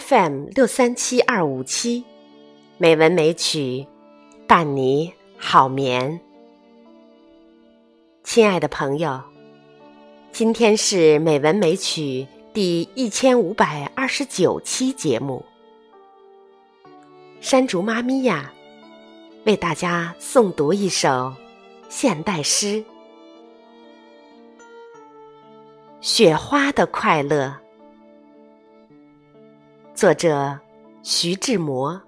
FM 六三七二五七，美文美曲，伴你好眠。亲爱的朋友，今天是美文美曲第一千五百二十九期节目。山竹妈咪呀，为大家诵读一首现代诗《雪花的快乐》。作者徐志摩。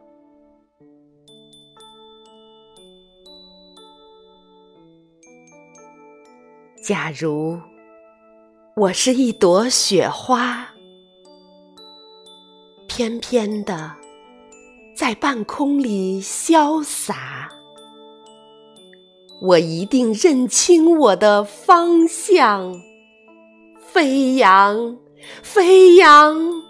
假如我是一朵雪花，翩翩的在半空里潇洒，我一定认清我的方向，飞扬，飞扬。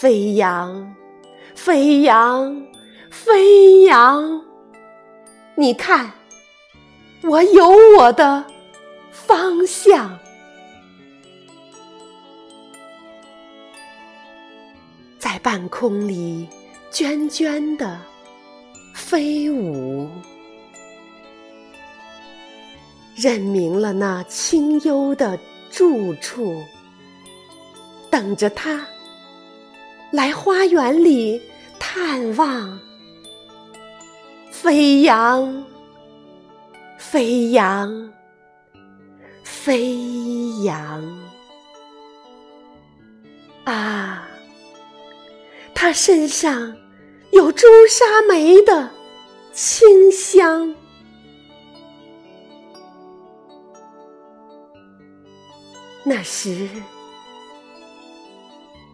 飞扬，飞扬，飞扬！你看，我有我的方向，在半空里涓涓的飞舞，认明了那清幽的住处，等着他。来花园里探望，飞扬，飞扬，飞扬！啊，它身上有朱砂梅的清香，那时。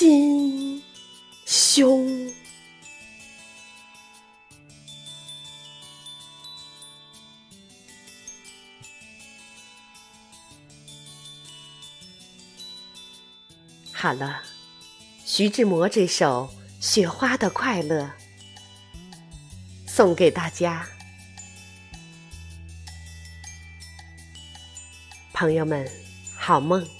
心胸。好了，徐志摩这首《雪花的快乐》送给大家，朋友们，好梦。